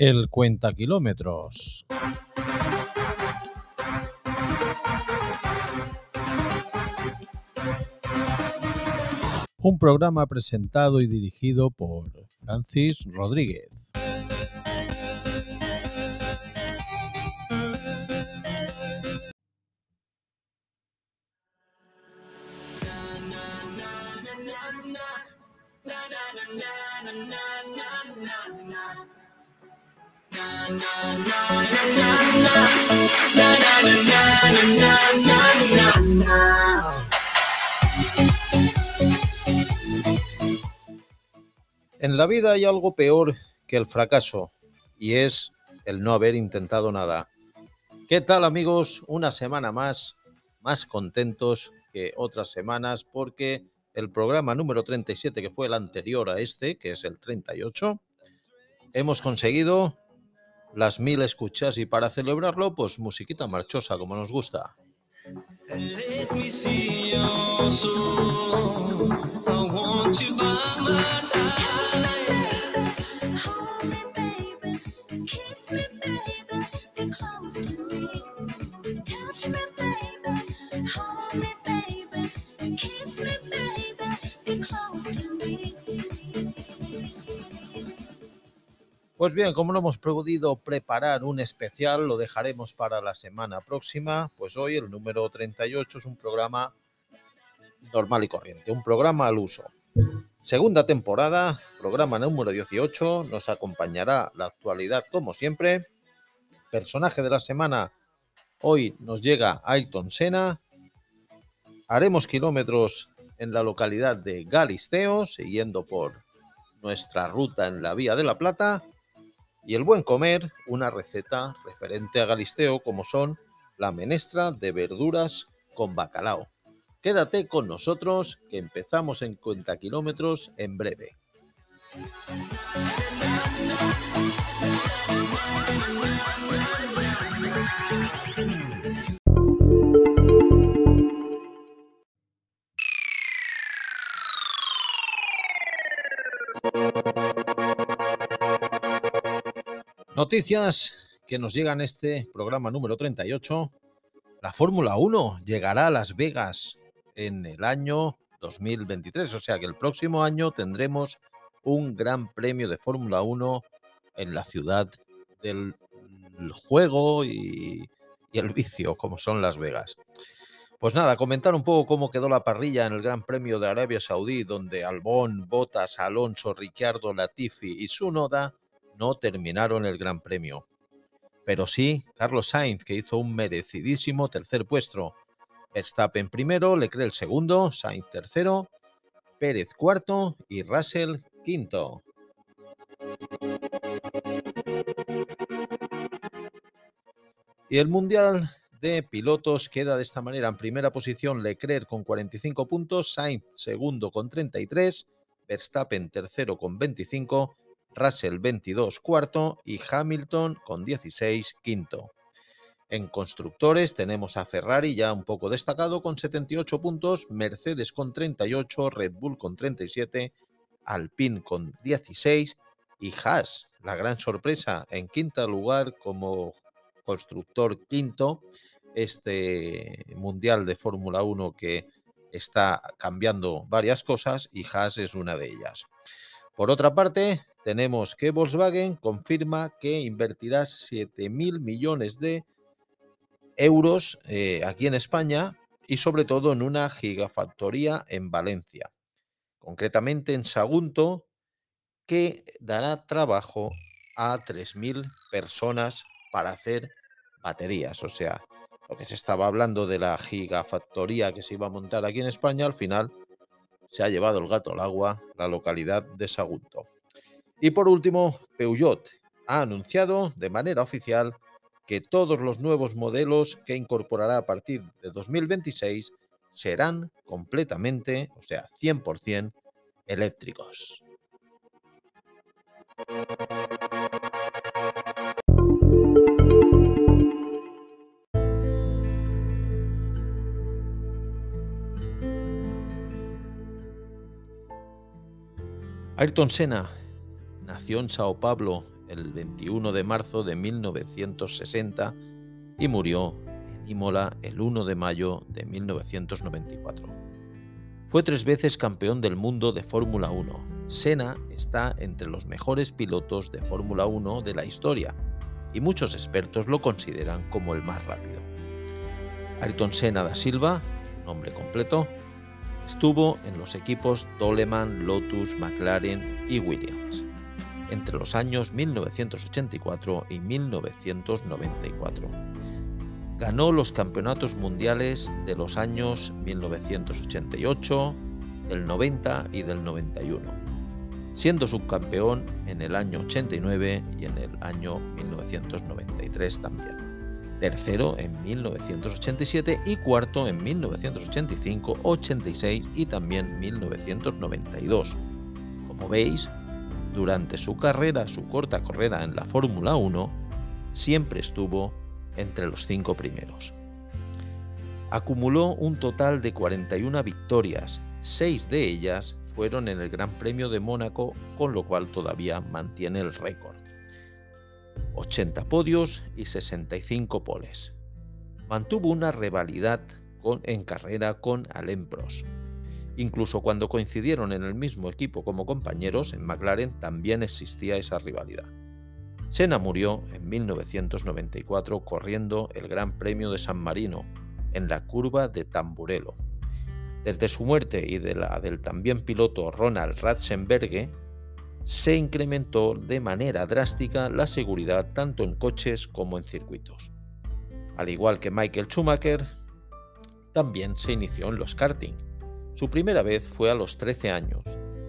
El cuenta kilómetros. Un programa presentado y dirigido por Francis Rodríguez. En la vida hay algo peor que el fracaso y es el no haber intentado nada. ¿Qué tal amigos? Una semana más, más contentos que otras semanas porque el programa número 37, que fue el anterior a este, que es el 38, hemos conseguido las mil escuchas y para celebrarlo, pues musiquita marchosa como nos gusta. Pues bien, como no hemos podido preparar un especial, lo dejaremos para la semana próxima. Pues hoy el número 38 es un programa normal y corriente, un programa al uso. Segunda temporada, programa número 18, nos acompañará la actualidad como siempre. Personaje de la semana, hoy nos llega Ayrton Senna. Haremos kilómetros en la localidad de Galisteo, siguiendo por nuestra ruta en la Vía de la Plata y el buen comer, una receta referente a Galisteo como son la menestra de verduras con bacalao. Quédate con nosotros que empezamos en cuenta kilómetros en breve. Noticias que nos llegan este programa número 38. La Fórmula 1 llegará a Las Vegas en el año 2023, o sea que el próximo año tendremos un gran premio de Fórmula 1 en la ciudad del juego y, y, el vicio, como son Las Vegas. Pues nada, comentar un poco cómo quedó la parrilla en el Gran Premio de Arabia Saudí, donde Albón, Botas, Alonso, Ricciardo, Latifi y Sunoda no terminaron el Gran Premio. Pero sí, Carlos Sainz, que hizo un merecidísimo tercer puesto. Verstappen primero, Leclerc segundo, Sainz tercero, Pérez cuarto y Russell quinto. Y el Mundial de Pilotos queda de esta manera. En primera posición Leclerc con 45 puntos, Sainz segundo con 33, Verstappen tercero con 25 Russell 22 cuarto y Hamilton con 16 quinto. En constructores tenemos a Ferrari ya un poco destacado con 78 puntos, Mercedes con 38, Red Bull con 37, Alpine con 16 y Haas, la gran sorpresa, en quinto lugar como constructor quinto, este Mundial de Fórmula 1 que está cambiando varias cosas y Haas es una de ellas. Por otra parte, tenemos que Volkswagen confirma que invertirá 7.000 millones de euros eh, aquí en España y sobre todo en una gigafactoría en Valencia, concretamente en Sagunto, que dará trabajo a 3.000 personas para hacer baterías. O sea, lo que se estaba hablando de la gigafactoría que se iba a montar aquí en España, al final se ha llevado el gato al agua la localidad de Sagunto. Y por último, Peugeot ha anunciado de manera oficial que todos los nuevos modelos que incorporará a partir de 2026 serán completamente, o sea, 100% eléctricos. Ayrton Senna nació en Sao Paulo el 21 de marzo de 1960 y murió en Imola el 1 de mayo de 1994. Fue tres veces campeón del mundo de Fórmula 1. Senna está entre los mejores pilotos de Fórmula 1 de la historia y muchos expertos lo consideran como el más rápido. Ayrton Senna da Silva, su nombre completo, estuvo en los equipos Toleman, Lotus, McLaren y Williams entre los años 1984 y 1994. Ganó los campeonatos mundiales de los años 1988, del 90 y del 91, siendo subcampeón en el año 89 y en el año 1993 también. Tercero en 1987 y cuarto en 1985, 86 y también 1992. Como veis, durante su carrera, su corta carrera en la Fórmula 1, siempre estuvo entre los cinco primeros. Acumuló un total de 41 victorias, seis de ellas fueron en el Gran Premio de Mónaco, con lo cual todavía mantiene el récord. 80 podios y 65 poles. Mantuvo una rivalidad en carrera con Alain Prost, Incluso cuando coincidieron en el mismo equipo como compañeros, en McLaren también existía esa rivalidad. Senna murió en 1994 corriendo el Gran Premio de San Marino, en la curva de Tamburello. Desde su muerte y de la del también piloto Ronald Ratzenberger, se incrementó de manera drástica la seguridad tanto en coches como en circuitos. Al igual que Michael Schumacher, también se inició en los karting su primera vez fue a los 13 años.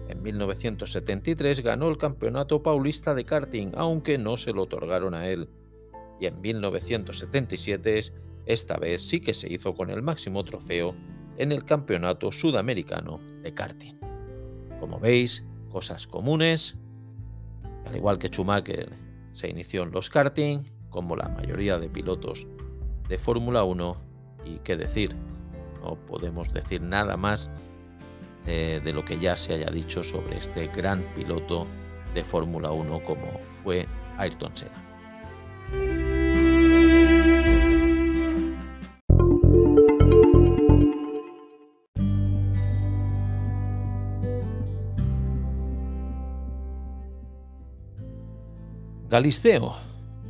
En 1973 ganó el Campeonato Paulista de karting, aunque no se lo otorgaron a él. Y en 1977 esta vez sí que se hizo con el máximo trofeo en el Campeonato Sudamericano de karting. Como veis, cosas comunes, al igual que Schumacher se inició en los karting, como la mayoría de pilotos de Fórmula 1, y qué decir, no podemos decir nada más de, de lo que ya se haya dicho sobre este gran piloto de Fórmula 1 como fue Ayrton Senna. Galisteo,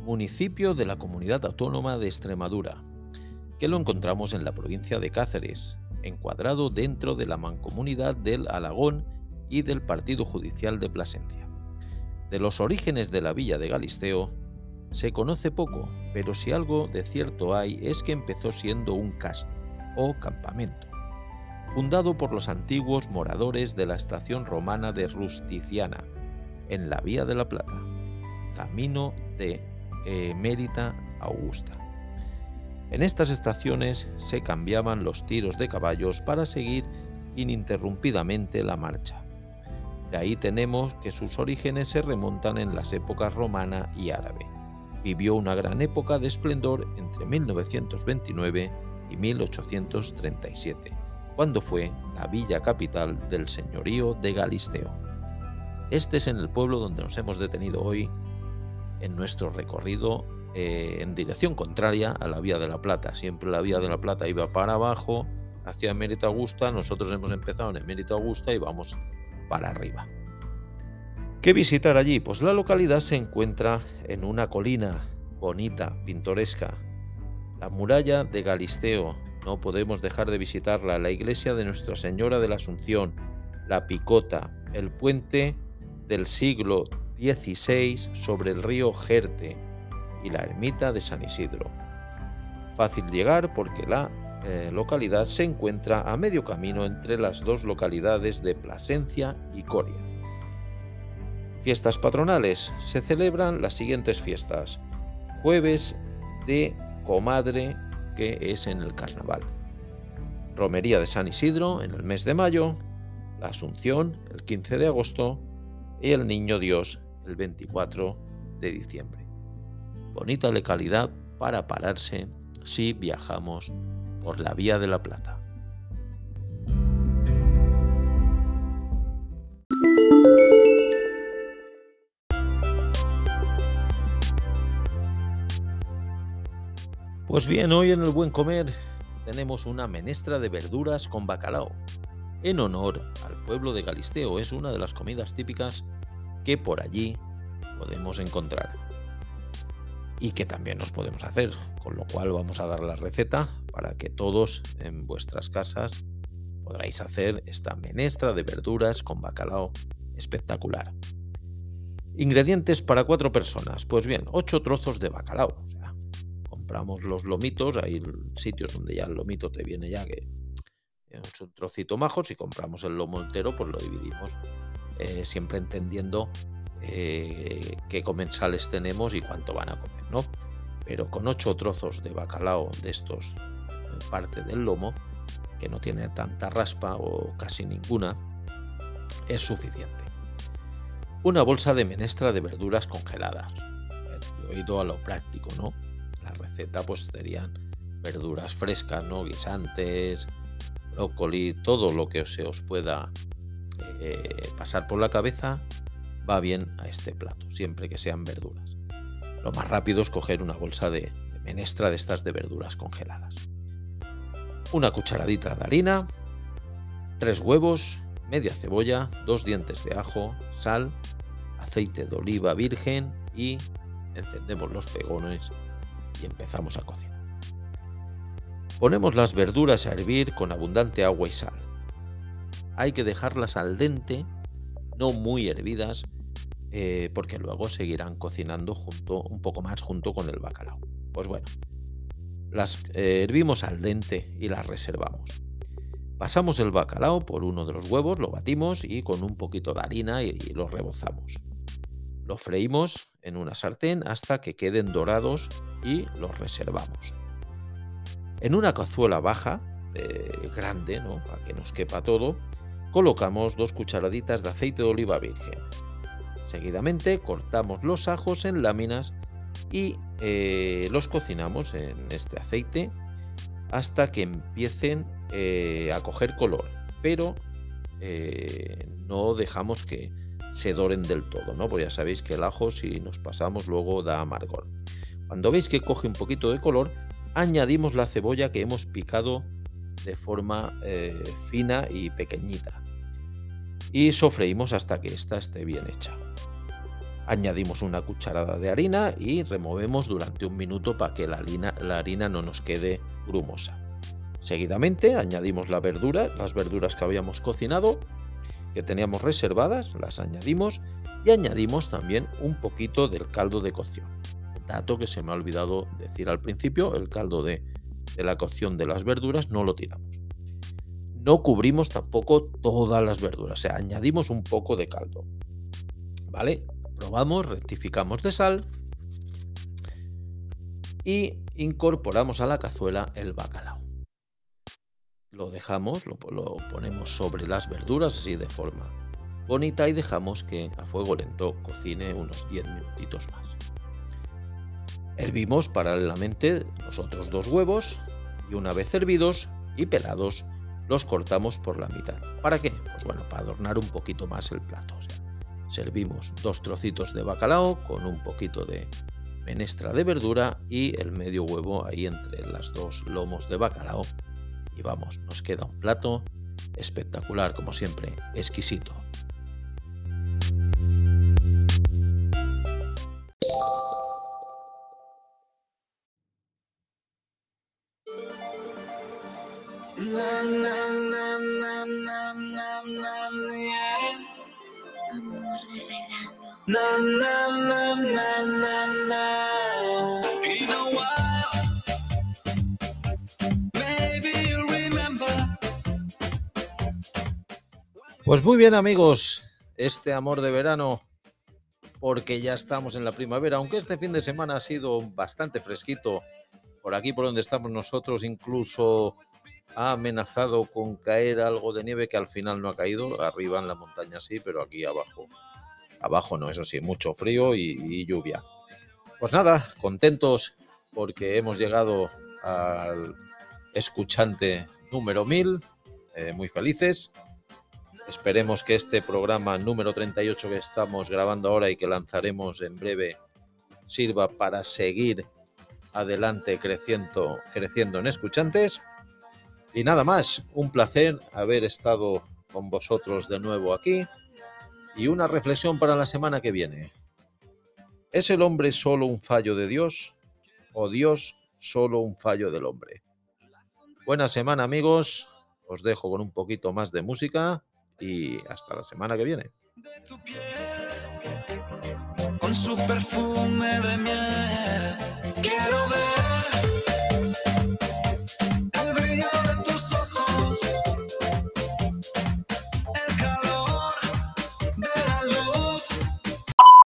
municipio de la Comunidad Autónoma de Extremadura, lo encontramos en la provincia de Cáceres, encuadrado dentro de la mancomunidad del Alagón y del Partido Judicial de Plasencia. De los orígenes de la villa de Galisteo se conoce poco, pero si algo de cierto hay es que empezó siendo un casno o campamento, fundado por los antiguos moradores de la estación romana de Rusticiana, en la Vía de la Plata, camino de Emérita Augusta. En estas estaciones se cambiaban los tiros de caballos para seguir ininterrumpidamente la marcha. De ahí tenemos que sus orígenes se remontan en las épocas romana y árabe. Vivió una gran época de esplendor entre 1929 y 1837, cuando fue la villa capital del señorío de Galisteo. Este es en el pueblo donde nos hemos detenido hoy en nuestro recorrido eh, en dirección contraria a la Vía de la Plata. Siempre la Vía de la Plata iba para abajo, hacia Emérito Augusta. Nosotros hemos empezado en Emérito Augusta y vamos para arriba. ¿Qué visitar allí? Pues la localidad se encuentra en una colina bonita, pintoresca. La muralla de Galisteo, no podemos dejar de visitarla, la iglesia de Nuestra Señora de la Asunción, la Picota, el puente del siglo XVI sobre el río Jerte, y la ermita de San Isidro. Fácil llegar porque la eh, localidad se encuentra a medio camino entre las dos localidades de Plasencia y Coria. Fiestas patronales. Se celebran las siguientes fiestas. Jueves de Comadre, que es en el Carnaval. Romería de San Isidro en el mes de mayo. La Asunción el 15 de agosto. Y el Niño Dios el 24 de diciembre bonita localidad para pararse si viajamos por la Vía de la Plata. Pues bien, hoy en el Buen Comer tenemos una menestra de verduras con bacalao. En honor al pueblo de Galisteo es una de las comidas típicas que por allí podemos encontrar y que también nos podemos hacer, con lo cual vamos a dar la receta para que todos en vuestras casas podráis hacer esta menestra de verduras con bacalao espectacular. Ingredientes para cuatro personas. Pues bien, ocho trozos de bacalao. O sea, compramos los lomitos, hay sitios donde ya el lomito te viene ya que es un trocito majo. Si compramos el lomo entero, pues lo dividimos eh, siempre entendiendo eh, qué comensales tenemos y cuánto van a comer, ¿no? Pero con ocho trozos de bacalao de estos, eh, parte del lomo, que no tiene tanta raspa o casi ninguna, es suficiente. Una bolsa de menestra de verduras congeladas. Yo he ido a lo práctico, ¿no? La receta pues serían verduras frescas, ¿no? Guisantes, brócoli, todo lo que se os pueda eh, pasar por la cabeza va bien a este plato, siempre que sean verduras. Lo más rápido es coger una bolsa de, menestra de estas de verduras congeladas. Una cucharadita de harina, tres huevos, media cebolla, dos dientes de ajo, sal, aceite de oliva virgen y encendemos los fegones y empezamos a cocinar. Ponemos las verduras a hervir con abundante agua y sal. Hay que dejarlas al dente, no muy hervidas, eh, porque luego seguirán cocinando junto, un poco más junto con el bacalao. Pues bueno, las eh, hervimos al dente y las reservamos. Pasamos el bacalao por uno de los huevos, lo batimos y con un poquito de harina y, lo rebozamos. Lo freímos en una sartén hasta que queden dorados y los reservamos. En una cazuela baja, eh, grande, ¿no? para que nos quepa todo, colocamos dos cucharaditas de aceite de oliva virgen. Seguidamente cortamos los ajos en láminas y eh, los cocinamos en este aceite hasta que empiecen eh, a coger color, pero eh, no dejamos que se doren del todo, ¿no? Porque ya sabéis que el ajo si nos pasamos luego da amargor. Cuando veis que coge un poquito de color, añadimos la cebolla que hemos picado de forma fina y pequeñita y sofreímos hasta que ésta esté bien hecha. Añadimos una cucharada de harina y removemos durante un minuto para que la harina, no nos quede grumosa. Seguidamente añadimos la verdura, las verduras que habíamos cocinado, que teníamos reservadas, las añadimos y añadimos también un poquito del caldo de cocción. dato que se me ha olvidado decir al principio, el caldo de, de la cocción de las verduras no lo tiramos no cubrimos tampoco todas las verduras, o sea, añadimos un poco de caldo. ¿Vale? Probamos, rectificamos de sal y incorporamos a la cazuela el bacalao. Lo dejamos, lo, ponemos sobre las verduras así de forma bonita y dejamos que a fuego lento cocine unos 10 minutitos más. Hervimos paralelamente los otros dos huevos y una vez hervidos y pelados los cortamos por la mitad. ¿Para qué? Pues bueno, para adornar un poquito más el plato. Servimos dos trocitos de bacalao con un poquito de menestra de verdura y el medio huevo ahí entre las dos lomos de bacalao. Y vamos, nos queda un plato espectacular, como siempre, exquisito. Pues muy bien amigos, este amor de verano, porque ya estamos en la primavera, aunque este fin de semana ha sido bastante fresquito, por aquí por donde estamos nosotros incluso ha amenazado con caer algo de nieve que al final no ha caído, arriba en la montaña sí, pero aquí abajo Abajo no, eso sí, mucho frío y, lluvia. Pues nada, contentos porque hemos llegado al escuchante número 1000, eh, muy felices. Esperemos que este programa número 38 que estamos grabando ahora y que lanzaremos en breve sirva para seguir adelante creciendo, creciendo en escuchantes. Y nada más, un placer haber estado con vosotros de nuevo aquí. Y una reflexión para la semana que viene. ¿Es el hombre solo un fallo de Dios o Dios solo un fallo del hombre? Buena semana amigos, os dejo con un poquito más de música y hasta la semana que viene.